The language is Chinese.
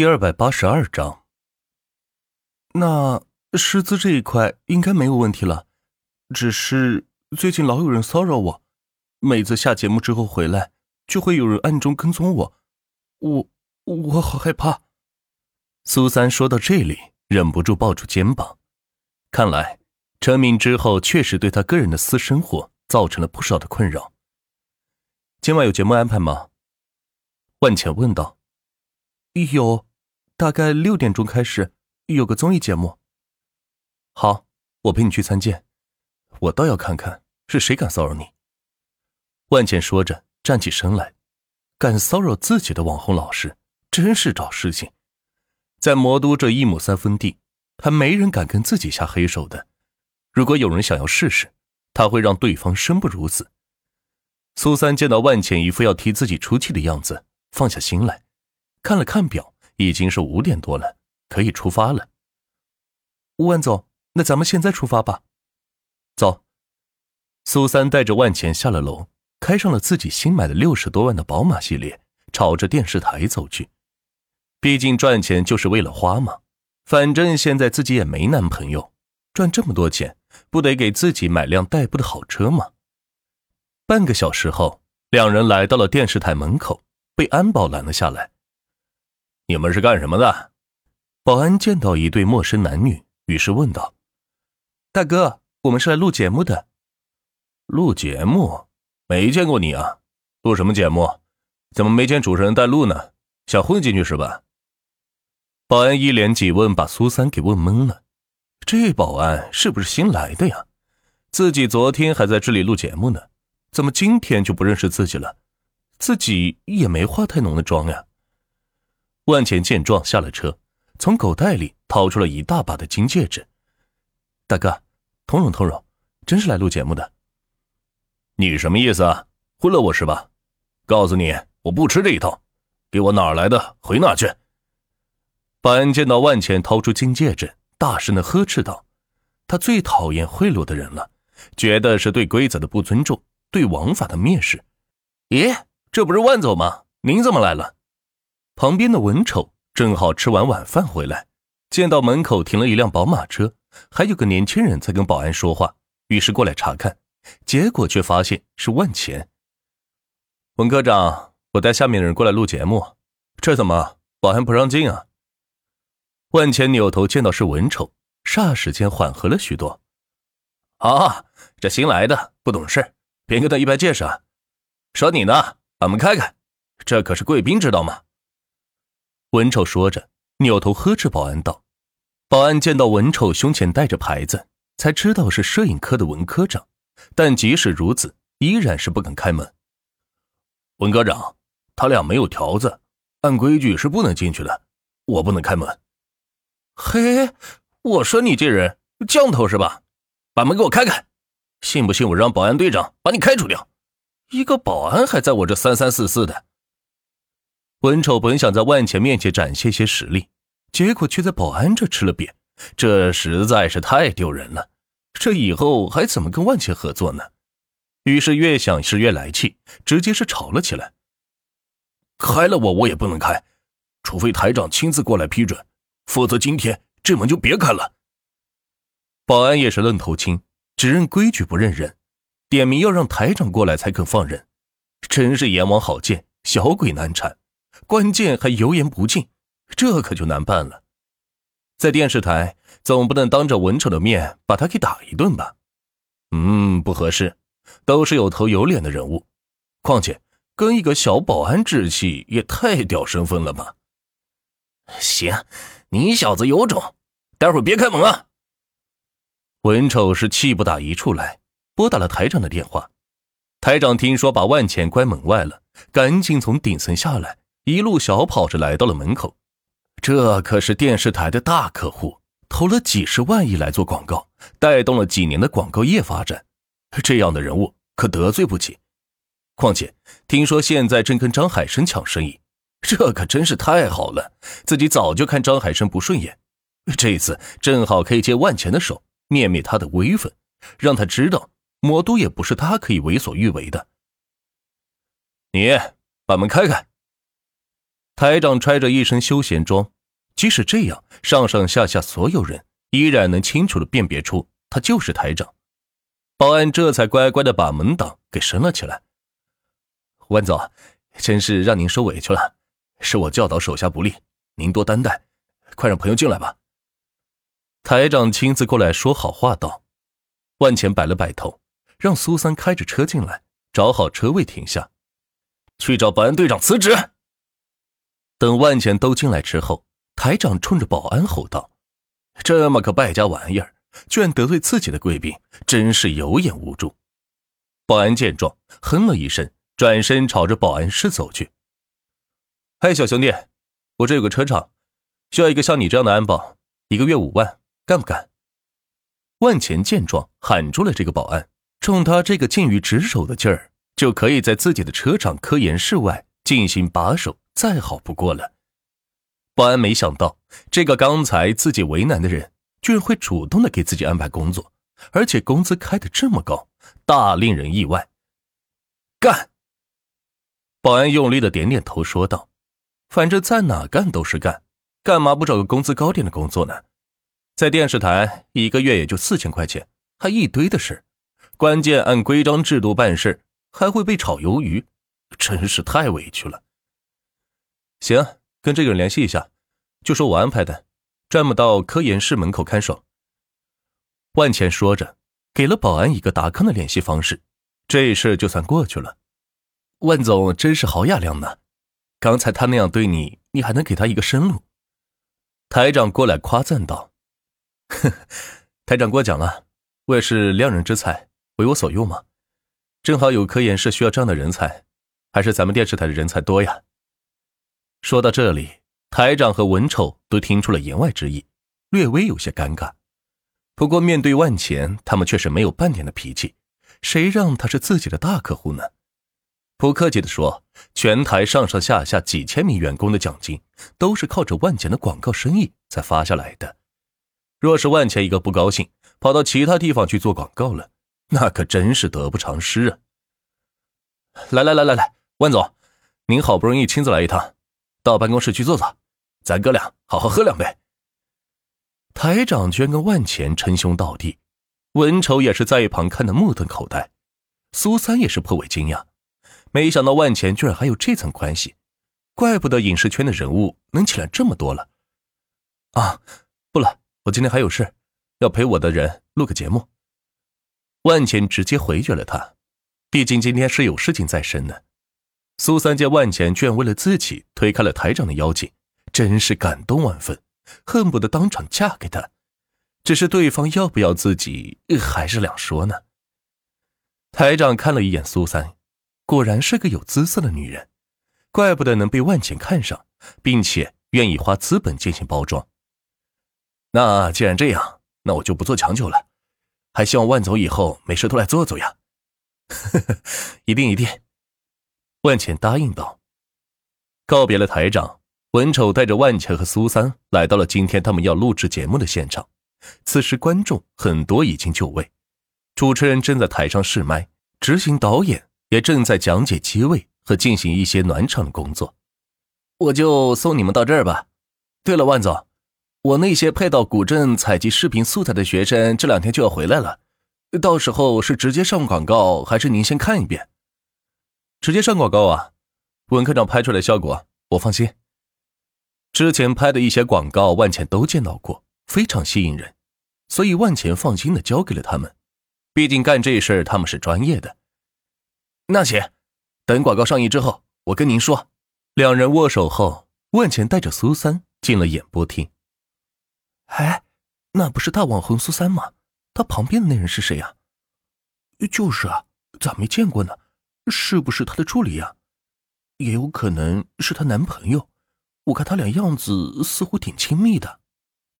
第二百八十二章。那师资这一块应该没有问题了，只是最近老有人骚扰我，每次下节目之后回来，就会有人暗中跟踪我，我我好害怕。苏三说到这里，忍不住抱住肩膀，看来成名之后确实对他个人的私生活造成了不少的困扰。今晚有节目安排吗？万浅问道。有，大概六点钟开始有个综艺节目。好，我陪你去参见。我倒要看看是谁敢骚扰你。万茜说着站起身来，敢骚扰自己的网红老师，真是找事情。在魔都这一亩三分地，还没人敢跟自己下黑手的。如果有人想要试试，他会让对方生不如死。苏三见到万茜一副要替自己出气的样子，放下心来。看了看表，已经是五点多了，可以出发了。万总，那咱们现在出发吧。走。苏三带着万钱下了楼，开上了自己新买的六十多万的宝马系列，朝着电视台走去。毕竟赚钱就是为了花嘛，反正现在自己也没男朋友，赚这么多钱，不得给自己买辆代步的好车吗？半个小时后，两人来到了电视台门口，被安保拦了下来。你们是干什么的？保安见到一对陌生男女，于是问道：“大哥，我们是来录节目的。录节目？没见过你啊！录什么节目？怎么没见主持人带路呢？想混进去是吧？”保安一连几问，把苏三给问懵了。这保安是不是新来的呀？自己昨天还在这里录节目呢，怎么今天就不认识自己了？自己也没化太浓的妆呀。万钱见状下了车，从口袋里掏出了一大把的金戒指。大哥，通融通融，真是来录节目的。你什么意思啊？混了我是吧？告诉你，我不吃这一套，给我哪儿来的回哪去。保安见到万钱掏出金戒指，大声的呵斥道：“他最讨厌贿赂的人了，觉得是对规则的不尊重，对王法的蔑视。”咦，这不是万总吗？您怎么来了？旁边的文丑正好吃完晚饭回来，见到门口停了一辆宝马车，还有个年轻人在跟保安说话，于是过来查看，结果却发现是万钱。文科长，我带下面的人过来录节目，这怎么保安不让进啊？万钱扭头见到是文丑，霎时间缓和了许多。啊，这新来的不懂事，别跟他一般见识啊。说你呢，把门开开，这可是贵宾，知道吗？文丑说着，扭头呵斥保安道：“保安见到文丑胸前带着牌子，才知道是摄影科的文科长，但即使如此，依然是不肯开门。文科长，他俩没有条子，按规矩是不能进去的，我不能开门。嘿，我说你这人犟头是吧？把门给我开开，信不信我让保安队长把你开除掉？一个保安还在我这三三四四的。”文丑本想在万钱面前展现些实力，结果却在保安这吃了瘪，这实在是太丢人了。这以后还怎么跟万钱合作呢？于是越想是越来气，直接是吵了起来。开了我我也不能开，除非台长亲自过来批准，否则今天这门就别开了。保安也是愣头青，只认规矩不认人，点名要让台长过来才肯放人，真是阎王好见，小鬼难缠。关键还油盐不进，这可就难办了。在电视台总不能当着文丑的面把他给打一顿吧？嗯，不合适，都是有头有脸的人物，况且跟一个小保安置气也太掉身份了吧？行，你小子有种，待会儿别开门啊！文丑是气不打一处来，拨打了台长的电话。台长听说把万钱关门外了，赶紧从顶层下来。一路小跑着来到了门口，这可是电视台的大客户，投了几十万亿来做广告，带动了几年的广告业发展。这样的人物可得罪不起。况且听说现在正跟张海生抢生意，这可真是太好了。自己早就看张海生不顺眼，这次正好可以借万钱的手灭灭他的威风，让他知道魔都也不是他可以为所欲为的。你把门开开。台长穿着一身休闲装，即使这样，上上下下所有人依然能清楚的辨别出他就是台长。保安这才乖乖的把门挡给升了起来。万总，真是让您受委屈了，是我教导手下不力，您多担待，快让朋友进来吧。台长亲自过来说好话道。万钱摆了摆头，让苏三开着车进来，找好车位停下，去找保安队长辞职。等万钱都进来之后，台长冲着保安吼道：“这么个败家玩意儿，居然得罪自己的贵宾，真是有眼无珠。”保安见状，哼了一声，转身朝着保安室走去。“嗨，小兄弟，我这有个车厂，需要一个像你这样的安保，一个月五万，干不干？”万钱见状，喊住了这个保安，冲他这个近于职守的劲儿，就可以在自己的车厂科研室外进行把守。再好不过了。保安没想到，这个刚才自己为难的人，居然会主动的给自己安排工作，而且工资开的这么高，大令人意外。干！保安用力的点点头，说道：“反正在哪干都是干，干嘛不找个工资高点的工作呢？在电视台一个月也就四千块钱，还一堆的事，关键按规章制度办事，还会被炒鱿鱼，真是太委屈了。”行，跟这个人联系一下，就说我安排的，专门到科研室门口看守。万钱说着，给了保安一个达康的联系方式，这事就算过去了。万总真是好雅量呢，刚才他那样对你，你还能给他一个生路。台长过来夸赞道：“呵，台长过奖了，我也是量人之才，为我所用嘛。正好有科研室需要这样的人才，还是咱们电视台的人才多呀。”说到这里，台长和文丑都听出了言外之意，略微有些尴尬。不过面对万钱，他们却是没有半点的脾气。谁让他是自己的大客户呢？不客气的说，全台上上下下几千名员工的奖金，都是靠着万钱的广告生意才发下来的。若是万钱一个不高兴，跑到其他地方去做广告了，那可真是得不偿失啊！来来来来来，万总，您好不容易亲自来一趟。到办公室去坐坐，咱哥俩好好喝两杯。台长居然跟万钱称兄道弟，文丑也是在一旁看得目瞪口呆，苏三也是颇为惊讶，没想到万钱居然还有这层关系，怪不得影视圈的人物能起来这么多了。啊，不了，我今天还有事，要陪我的人录个节目。万钱直接回绝了他，毕竟今天是有事情在身的。苏三见万钱居然为了自己推开了台长的邀请，真是感动万分，恨不得当场嫁给他。只是对方要不要自己还是两说呢。台长看了一眼苏三，果然是个有姿色的女人，怪不得能被万钱看上，并且愿意花资本进行包装。那既然这样，那我就不做强求了，还希望万总以后没事都来坐坐呀。呵呵一定一定。万茜答应道：“告别了台长，文丑带着万茜和苏三来到了今天他们要录制节目的现场。此时观众很多已经就位，主持人正在台上试麦，执行导演也正在讲解机位和进行一些暖场的工作。我就送你们到这儿吧。对了，万总，我那些配到古镇采集视频素材的学生这两天就要回来了，到时候是直接上广告，还是您先看一遍？”直接上广告啊！文科长拍出来效果，我放心。之前拍的一些广告，万钱都见到过，非常吸引人，所以万钱放心的交给了他们。毕竟干这事他们是专业的。那行，等广告上映之后，我跟您说。两人握手后，万钱带着苏三进了演播厅。哎，那不是大网红苏三吗？他旁边的那人是谁呀？就是啊，咋没见过呢？是不是她的助理呀？也有可能是她男朋友。我看他俩样子似乎挺亲密的。